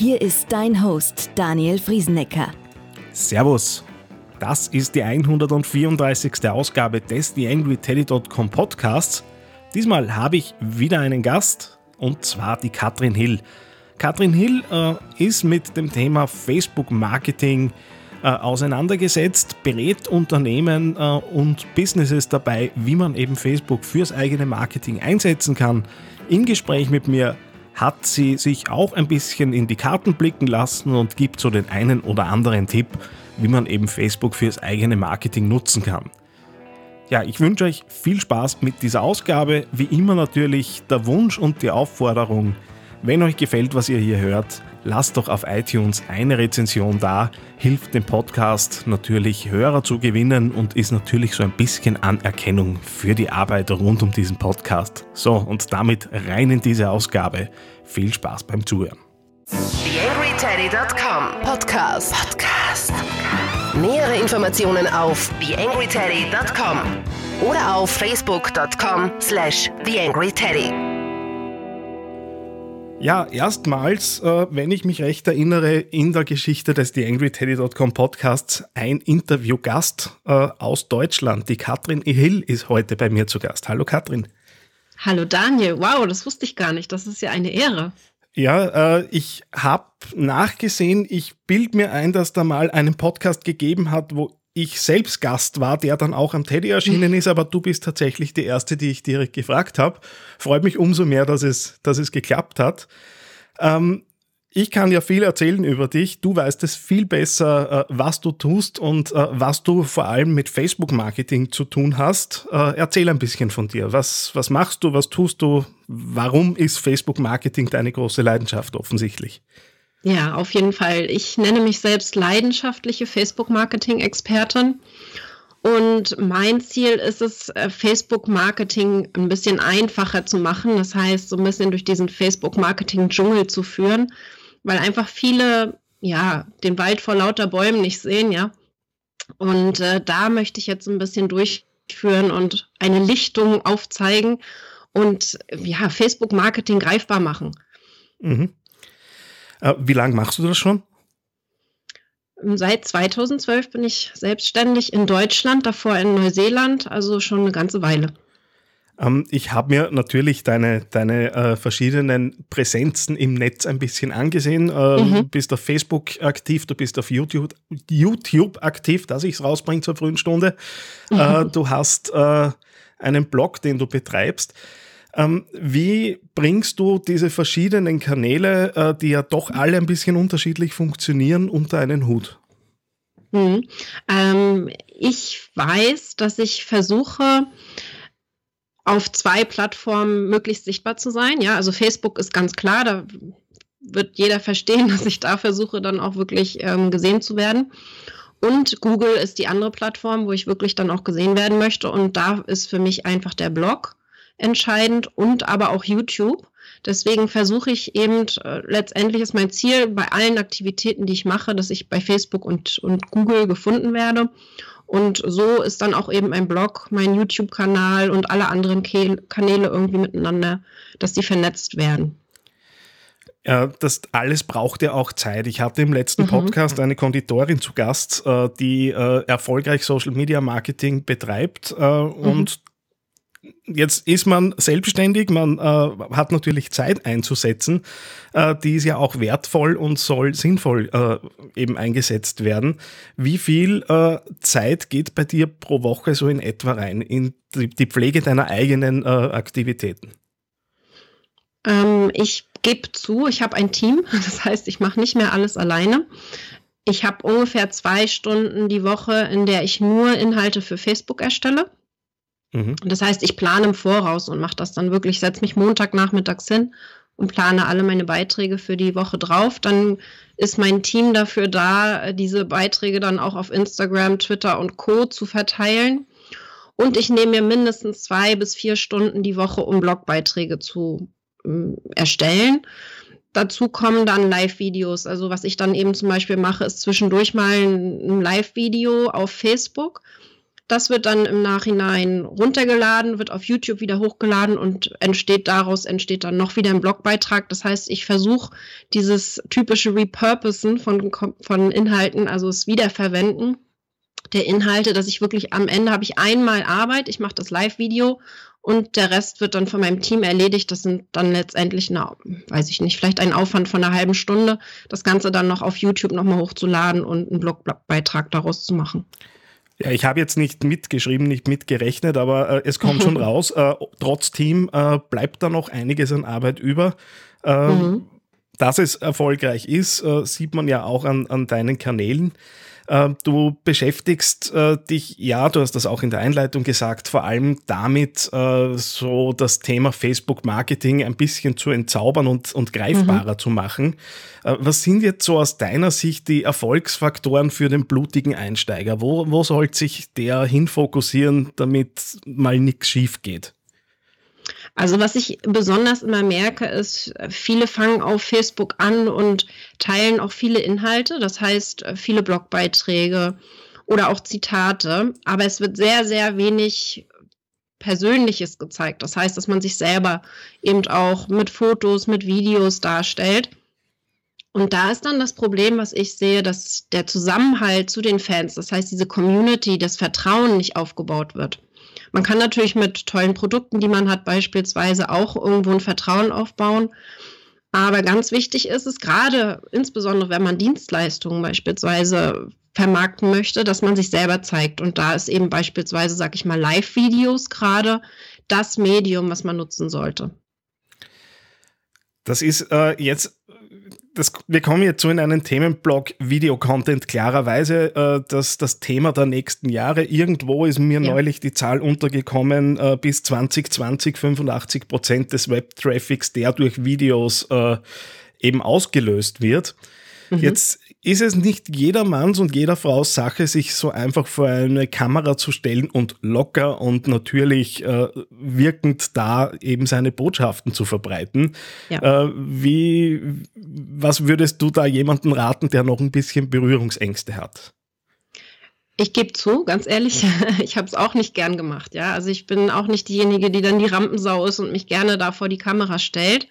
Hier ist dein Host Daniel Friesenecker. Servus. Das ist die 134. Ausgabe des TheAngryTeddy.com Podcasts. Diesmal habe ich wieder einen Gast und zwar die Katrin Hill. Katrin Hill äh, ist mit dem Thema Facebook Marketing äh, auseinandergesetzt, berät Unternehmen äh, und Businesses dabei, wie man eben Facebook fürs eigene Marketing einsetzen kann. Im Gespräch mit mir hat sie sich auch ein bisschen in die Karten blicken lassen und gibt so den einen oder anderen Tipp, wie man eben Facebook fürs eigene Marketing nutzen kann. Ja, ich wünsche euch viel Spaß mit dieser Ausgabe. Wie immer natürlich der Wunsch und die Aufforderung, wenn euch gefällt, was ihr hier hört, lasst doch auf iTunes eine Rezension da, hilft dem Podcast natürlich Hörer zu gewinnen und ist natürlich so ein bisschen Anerkennung für die Arbeit rund um diesen Podcast. So, und damit rein in diese Ausgabe. Viel Spaß beim Zuhören. TheAngryTeddy.com Podcast. Podcast. Nähere Informationen auf TheAngryTeddy.com oder auf Facebook.com slash TheAngryTeddy. Ja, erstmals, äh, wenn ich mich recht erinnere, in der Geschichte des TheAngryTeddy.com Podcasts ein Interviewgast äh, aus Deutschland. Die Katrin Hill ist heute bei mir zu Gast. Hallo Katrin. Hallo Daniel. Wow, das wusste ich gar nicht. Das ist ja eine Ehre. Ja, äh, ich habe nachgesehen, ich bild mir ein, dass da mal einen Podcast gegeben hat, wo ich selbst Gast war, der dann auch am Teddy erschienen ist, aber du bist tatsächlich die erste, die ich direkt gefragt habe. Freut mich umso mehr, dass es, dass es geklappt hat. Ähm, ich kann ja viel erzählen über dich. Du weißt es viel besser, äh, was du tust und äh, was du vor allem mit Facebook-Marketing zu tun hast. Äh, erzähl ein bisschen von dir. Was, was machst du? Was tust du? Warum ist Facebook-Marketing deine große Leidenschaft offensichtlich? Ja, auf jeden Fall. Ich nenne mich selbst leidenschaftliche Facebook-Marketing-Expertin. Und mein Ziel ist es, äh, Facebook-Marketing ein bisschen einfacher zu machen. Das heißt, so ein bisschen durch diesen Facebook-Marketing-Dschungel zu führen, weil einfach viele, ja, den Wald vor lauter Bäumen nicht sehen, ja. Und äh, da möchte ich jetzt ein bisschen durchführen und eine Lichtung aufzeigen und ja, Facebook-Marketing greifbar machen. Mhm. Äh, wie lange machst du das schon? Seit 2012 bin ich selbstständig in Deutschland, davor in Neuseeland, also schon eine ganze Weile. Ähm, ich habe mir natürlich deine, deine äh, verschiedenen Präsenzen im Netz ein bisschen angesehen. Äh, mhm. Du bist auf Facebook aktiv, du bist auf YouTube, YouTube aktiv, dass ich es rausbringe zur frühen Stunde. Äh, mhm. Äh, du hast einen Blog, den du betreibst. Ähm, wie bringst du diese verschiedenen Kanäle, äh, die ja doch alle ein bisschen unterschiedlich funktionieren, unter einen Hut? Hm. Ähm, ich weiß, dass ich versuche, auf zwei Plattformen möglichst sichtbar zu sein. Ja, also Facebook ist ganz klar, da wird jeder verstehen, dass ich da versuche, dann auch wirklich ähm, gesehen zu werden. Und Google ist die andere Plattform, wo ich wirklich dann auch gesehen werden möchte. Und da ist für mich einfach der Blog entscheidend und aber auch YouTube. Deswegen versuche ich eben, äh, letztendlich ist mein Ziel bei allen Aktivitäten, die ich mache, dass ich bei Facebook und, und Google gefunden werde. Und so ist dann auch eben mein Blog, mein YouTube-Kanal und alle anderen Ke Kanäle irgendwie miteinander, dass die vernetzt werden. Ja, das alles braucht ja auch Zeit. Ich hatte im letzten mhm. Podcast eine Konditorin zu Gast, äh, die äh, erfolgreich Social Media Marketing betreibt äh, mhm. Jetzt ist man selbstständig, man äh, hat natürlich Zeit einzusetzen, äh, die ist ja auch wertvoll und soll sinnvoll äh, eben eingesetzt werden. Wie viel äh, Zeit geht bei dir pro Woche so in etwa rein in die, die Pflege deiner eigenen äh, Aktivitäten? Ähm, ich gebe zu, ich habe ein Team, das heißt, ich mache nicht mehr alles alleine. Ich habe ungefähr zwei Stunden die Woche, in der ich nur Inhalte für Facebook erstelle. Mhm. Das heißt, ich plane im Voraus und mache das dann wirklich, setze mich Montagnachmittags hin und plane alle meine Beiträge für die Woche drauf. Dann ist mein Team dafür da, diese Beiträge dann auch auf Instagram, Twitter und Co zu verteilen. Und ich nehme mir mindestens zwei bis vier Stunden die Woche, um Blogbeiträge zu äh, erstellen. Dazu kommen dann Live-Videos. Also was ich dann eben zum Beispiel mache, ist zwischendurch mal ein Live-Video auf Facebook das wird dann im Nachhinein runtergeladen, wird auf YouTube wieder hochgeladen und entsteht daraus entsteht dann noch wieder ein Blogbeitrag. Das heißt, ich versuche dieses typische Repurposen von, von Inhalten, also das Wiederverwenden der Inhalte, dass ich wirklich am Ende habe ich einmal Arbeit, ich mache das Live-Video und der Rest wird dann von meinem Team erledigt. Das sind dann letztendlich, na, weiß ich nicht, vielleicht ein Aufwand von einer halben Stunde, das Ganze dann noch auf YouTube nochmal hochzuladen und einen Blogbeitrag daraus zu machen. Ja, ich habe jetzt nicht mitgeschrieben, nicht mitgerechnet, aber äh, es kommt schon raus. Äh, trotz Team äh, bleibt da noch einiges an Arbeit über. Ähm, mhm. Dass es erfolgreich ist, äh, sieht man ja auch an, an deinen Kanälen. Ähm, du beschäftigst äh, dich, ja, du hast das auch in der Einleitung gesagt, vor allem damit, äh, so das Thema Facebook-Marketing ein bisschen zu entzaubern und, und greifbarer mhm. zu machen. Äh, was sind jetzt so aus deiner Sicht die Erfolgsfaktoren für den blutigen Einsteiger? Wo, wo soll sich der hinfokussieren, damit mal nichts schief geht? Also was ich besonders immer merke, ist, viele fangen auf Facebook an und teilen auch viele Inhalte, das heißt viele Blogbeiträge oder auch Zitate, aber es wird sehr, sehr wenig Persönliches gezeigt. Das heißt, dass man sich selber eben auch mit Fotos, mit Videos darstellt. Und da ist dann das Problem, was ich sehe, dass der Zusammenhalt zu den Fans, das heißt diese Community, das Vertrauen nicht aufgebaut wird. Man kann natürlich mit tollen Produkten, die man hat, beispielsweise auch irgendwo ein Vertrauen aufbauen. Aber ganz wichtig ist es gerade, insbesondere wenn man Dienstleistungen beispielsweise vermarkten möchte, dass man sich selber zeigt. Und da ist eben beispielsweise, sag ich mal, Live-Videos gerade das Medium, was man nutzen sollte. Das ist äh, jetzt das, wir kommen jetzt so in einen Themenblock Videocontent. Klarerweise äh, das, das Thema der nächsten Jahre. Irgendwo ist mir ja. neulich die Zahl untergekommen, äh, bis 2020 85 Prozent des Web-Traffics, der durch Videos äh, eben ausgelöst wird. Mhm. Jetzt ist es nicht jedermanns und jeder Frau's Sache, sich so einfach vor eine Kamera zu stellen und locker und natürlich äh, wirkend da eben seine Botschaften zu verbreiten. Ja. Äh, wie, was würdest du da jemanden raten, der noch ein bisschen Berührungsängste hat? Ich gebe zu, ganz ehrlich, ich habe es auch nicht gern gemacht. Ja, also ich bin auch nicht diejenige, die dann die Rampensau ist und mich gerne da vor die Kamera stellt.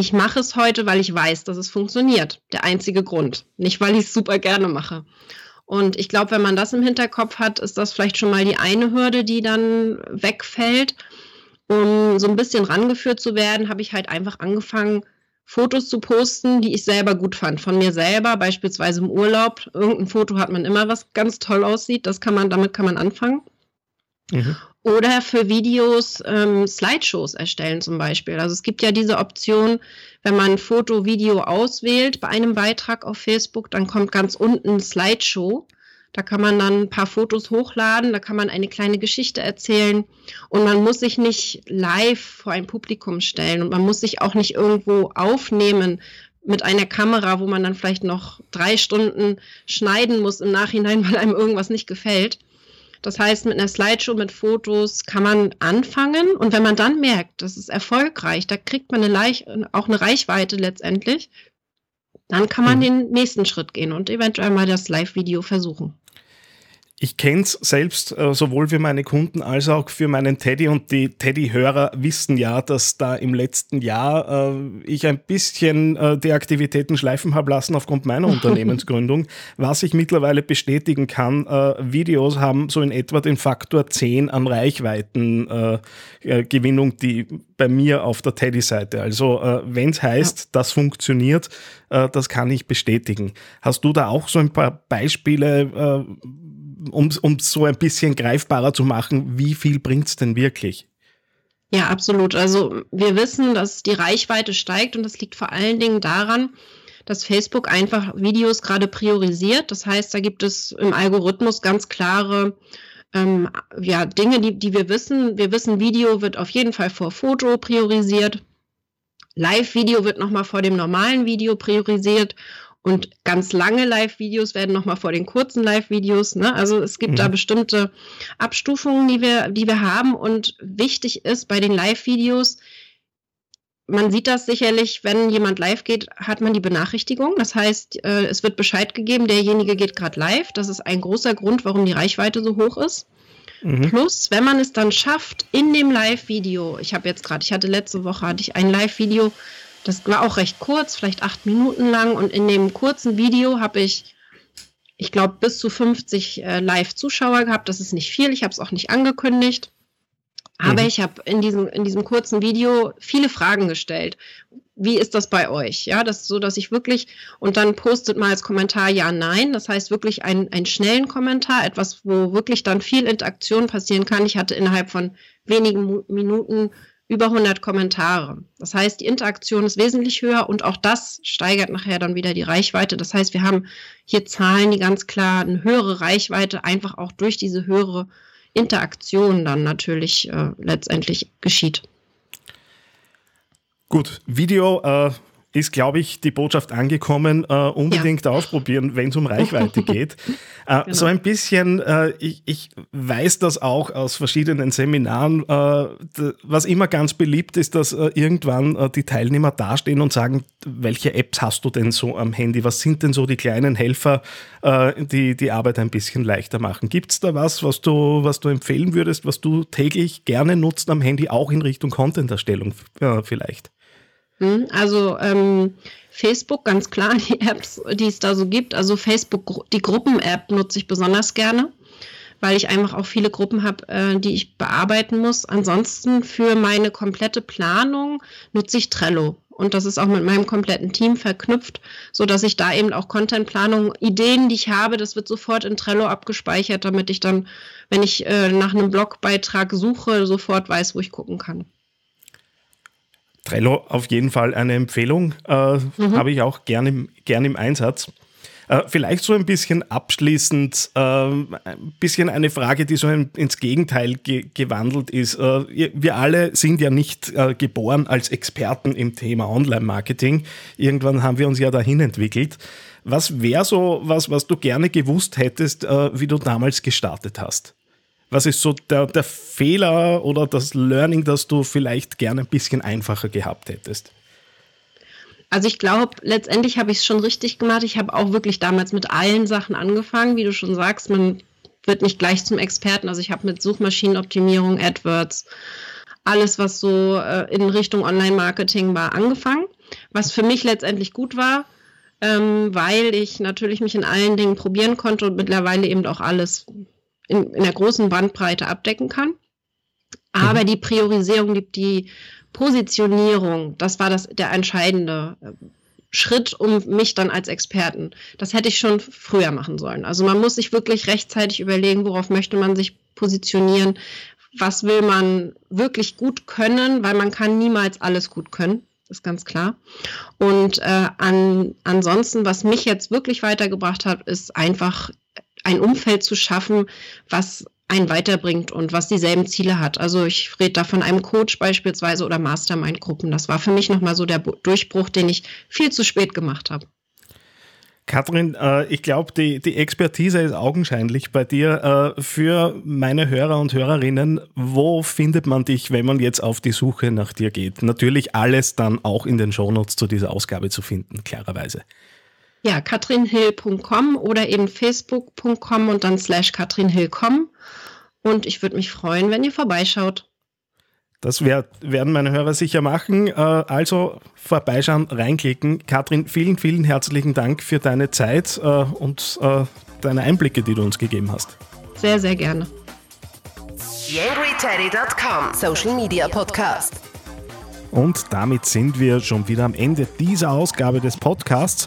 Ich mache es heute, weil ich weiß, dass es funktioniert. Der einzige Grund. Nicht, weil ich es super gerne mache. Und ich glaube, wenn man das im Hinterkopf hat, ist das vielleicht schon mal die eine Hürde, die dann wegfällt. Um so ein bisschen rangeführt zu werden, habe ich halt einfach angefangen, Fotos zu posten, die ich selber gut fand. Von mir selber, beispielsweise im Urlaub. Irgendein Foto hat man immer, was ganz toll aussieht. Das kann man, damit kann man anfangen. Mhm. Oder für Videos ähm, Slideshows erstellen zum Beispiel. Also es gibt ja diese Option, wenn man Foto, Video auswählt bei einem Beitrag auf Facebook, dann kommt ganz unten Slideshow. Da kann man dann ein paar Fotos hochladen, da kann man eine kleine Geschichte erzählen und man muss sich nicht live vor ein Publikum stellen und man muss sich auch nicht irgendwo aufnehmen mit einer Kamera, wo man dann vielleicht noch drei Stunden schneiden muss im Nachhinein, weil einem irgendwas nicht gefällt. Das heißt, mit einer Slideshow mit Fotos kann man anfangen und wenn man dann merkt, das ist erfolgreich, da kriegt man eine Leich auch eine Reichweite letztendlich, dann kann man mhm. den nächsten Schritt gehen und eventuell mal das Live-Video versuchen. Ich kenne es selbst äh, sowohl für meine Kunden als auch für meinen Teddy und die Teddy-Hörer wissen ja, dass da im letzten Jahr äh, ich ein bisschen äh, die Aktivitäten schleifen habe lassen aufgrund meiner Unternehmensgründung. Was ich mittlerweile bestätigen kann, äh, Videos haben so in etwa den Faktor 10 an Reichweitengewinnung, äh, äh, die bei mir auf der Teddy-Seite. Also wenn es heißt, ja. das funktioniert, das kann ich bestätigen. Hast du da auch so ein paar Beispiele? Um es so ein bisschen greifbarer zu machen, wie viel bringt es denn wirklich? Ja, absolut. Also wir wissen, dass die Reichweite steigt und das liegt vor allen Dingen daran, dass Facebook einfach Videos gerade priorisiert. Das heißt, da gibt es im Algorithmus ganz klare ähm, ja, Dinge, die, die wir wissen. Wir wissen, Video wird auf jeden Fall vor Foto priorisiert. Live-Video wird nochmal vor dem normalen Video priorisiert und ganz lange Live-Videos werden nochmal vor den kurzen Live-Videos. Ne? Also es gibt mhm. da bestimmte Abstufungen, die wir, die wir haben. Und wichtig ist bei den Live-Videos, man sieht das sicherlich, wenn jemand live geht, hat man die Benachrichtigung. Das heißt, äh, es wird Bescheid gegeben, derjenige geht gerade live. Das ist ein großer Grund, warum die Reichweite so hoch ist. Mhm. Plus, wenn man es dann schafft, in dem Live-Video, ich habe jetzt gerade, ich hatte letzte Woche, hatte ich ein Live-Video, das war auch recht kurz, vielleicht acht Minuten lang. Und in dem kurzen Video habe ich, ich glaube, bis zu 50 äh, Live-Zuschauer gehabt. Das ist nicht viel, ich habe es auch nicht angekündigt. Aber mhm. ich habe in diesem, in diesem kurzen Video viele Fragen gestellt. Wie ist das bei euch? Ja, das ist so, dass ich wirklich, und dann postet mal als Kommentar ja, nein. Das heißt wirklich einen, einen schnellen Kommentar, etwas, wo wirklich dann viel Interaktion passieren kann. Ich hatte innerhalb von wenigen Minuten über 100 Kommentare. Das heißt, die Interaktion ist wesentlich höher und auch das steigert nachher dann wieder die Reichweite. Das heißt, wir haben hier Zahlen, die ganz klar eine höhere Reichweite einfach auch durch diese höhere Interaktion dann natürlich äh, letztendlich geschieht. Gut, Video äh, ist, glaube ich, die Botschaft angekommen, äh, unbedingt ja. ausprobieren, wenn es um Reichweite geht. äh, genau. So ein bisschen, äh, ich, ich weiß das auch aus verschiedenen Seminaren, äh, was immer ganz beliebt ist, dass äh, irgendwann äh, die Teilnehmer dastehen und sagen, welche Apps hast du denn so am Handy? Was sind denn so die kleinen Helfer, die die Arbeit ein bisschen leichter machen? Gibt es da was, was du, was du empfehlen würdest, was du täglich gerne nutzt am Handy, auch in Richtung Content-Erstellung vielleicht? Hm, also ähm, Facebook, ganz klar, die Apps, die es da so gibt. Also Facebook, die Gruppen-App nutze ich besonders gerne, weil ich einfach auch viele Gruppen habe, äh, die ich bearbeiten muss. Ansonsten für meine komplette Planung nutze ich Trello. Und das ist auch mit meinem kompletten Team verknüpft, so dass ich da eben auch Contentplanung, Ideen, die ich habe, das wird sofort in Trello abgespeichert, damit ich dann, wenn ich äh, nach einem Blogbeitrag suche, sofort weiß, wo ich gucken kann. Trello auf jeden Fall eine Empfehlung, äh, mhm. habe ich auch gerne gern im Einsatz. Äh, vielleicht so ein bisschen abschließend, äh, ein bisschen eine Frage, die so ein, ins Gegenteil ge gewandelt ist. Äh, wir alle sind ja nicht äh, geboren als Experten im Thema Online-Marketing. Irgendwann haben wir uns ja dahin entwickelt. Was wäre so was, was du gerne gewusst hättest, äh, wie du damals gestartet hast? Was ist so der, der Fehler oder das Learning, das du vielleicht gerne ein bisschen einfacher gehabt hättest? Also ich glaube, letztendlich habe ich es schon richtig gemacht. Ich habe auch wirklich damals mit allen Sachen angefangen, wie du schon sagst. Man wird nicht gleich zum Experten. Also ich habe mit Suchmaschinenoptimierung, AdWords, alles, was so äh, in Richtung Online-Marketing war, angefangen. Was für mich letztendlich gut war, ähm, weil ich natürlich mich in allen Dingen probieren konnte und mittlerweile eben auch alles in, in der großen Bandbreite abdecken kann. Aber mhm. die Priorisierung, die, die Positionierung, das war das, der entscheidende äh, Schritt, um mich dann als Experten. Das hätte ich schon früher machen sollen. Also man muss sich wirklich rechtzeitig überlegen, worauf möchte man sich positionieren, was will man wirklich gut können, weil man kann niemals alles gut können. Ist ganz klar. Und äh, an, ansonsten, was mich jetzt wirklich weitergebracht hat, ist einfach ein Umfeld zu schaffen, was einen weiterbringt und was dieselben Ziele hat. Also ich rede da von einem Coach beispielsweise oder Mastermind-Gruppen. Das war für mich nochmal so der Durchbruch, den ich viel zu spät gemacht habe. Katrin, äh, ich glaube, die, die Expertise ist augenscheinlich bei dir. Äh, für meine Hörer und Hörerinnen, wo findet man dich, wenn man jetzt auf die Suche nach dir geht? Natürlich alles dann auch in den Shownotes zu dieser Ausgabe zu finden, klarerweise. Ja, katrinhill.com oder eben facebook.com und dann slash katrinhill.com. Und ich würde mich freuen, wenn ihr vorbeischaut. Das werd, werden meine Hörer sicher machen. Äh, also vorbeischauen, reinklicken. Katrin, vielen, vielen herzlichen Dank für deine Zeit äh, und äh, deine Einblicke, die du uns gegeben hast. Sehr, sehr gerne. YangryTeddy.com Social Media Podcast. Und damit sind wir schon wieder am Ende dieser Ausgabe des Podcasts.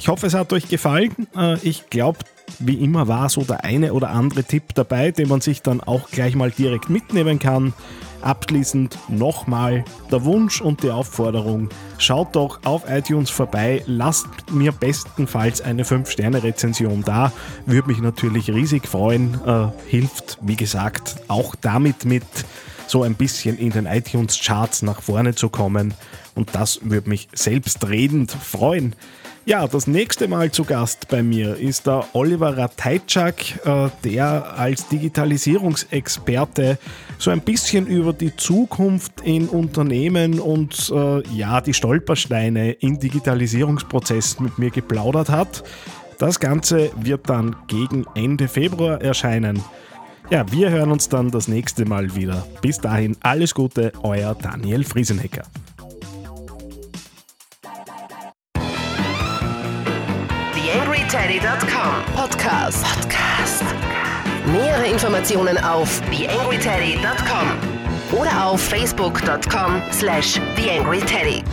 Ich hoffe, es hat euch gefallen. Äh, ich glaube, wie immer war so der eine oder andere Tipp dabei, den man sich dann auch gleich mal direkt mitnehmen kann. Abschließend nochmal der Wunsch und die Aufforderung, schaut doch auf iTunes vorbei, lasst mir bestenfalls eine 5-Sterne-Rezension da, würde mich natürlich riesig freuen, äh, hilft wie gesagt auch damit mit so ein bisschen in den iTunes-Charts nach vorne zu kommen. Und das würde mich selbstredend freuen. Ja, das nächste Mal zu Gast bei mir ist der Oliver Rateitschak, äh, der als Digitalisierungsexperte so ein bisschen über die Zukunft in Unternehmen und äh, ja, die Stolpersteine in Digitalisierungsprozessen mit mir geplaudert hat. Das Ganze wird dann gegen Ende Februar erscheinen. Ja, wir hören uns dann das nächste Mal wieder. Bis dahin alles Gute, euer Daniel Friesenecker. TheAngryTeddy.com Podcast. Podcast. Nähere Informationen auf TheAngryTeddy.com oder auf Facebook.com slash TheAngryTeddy.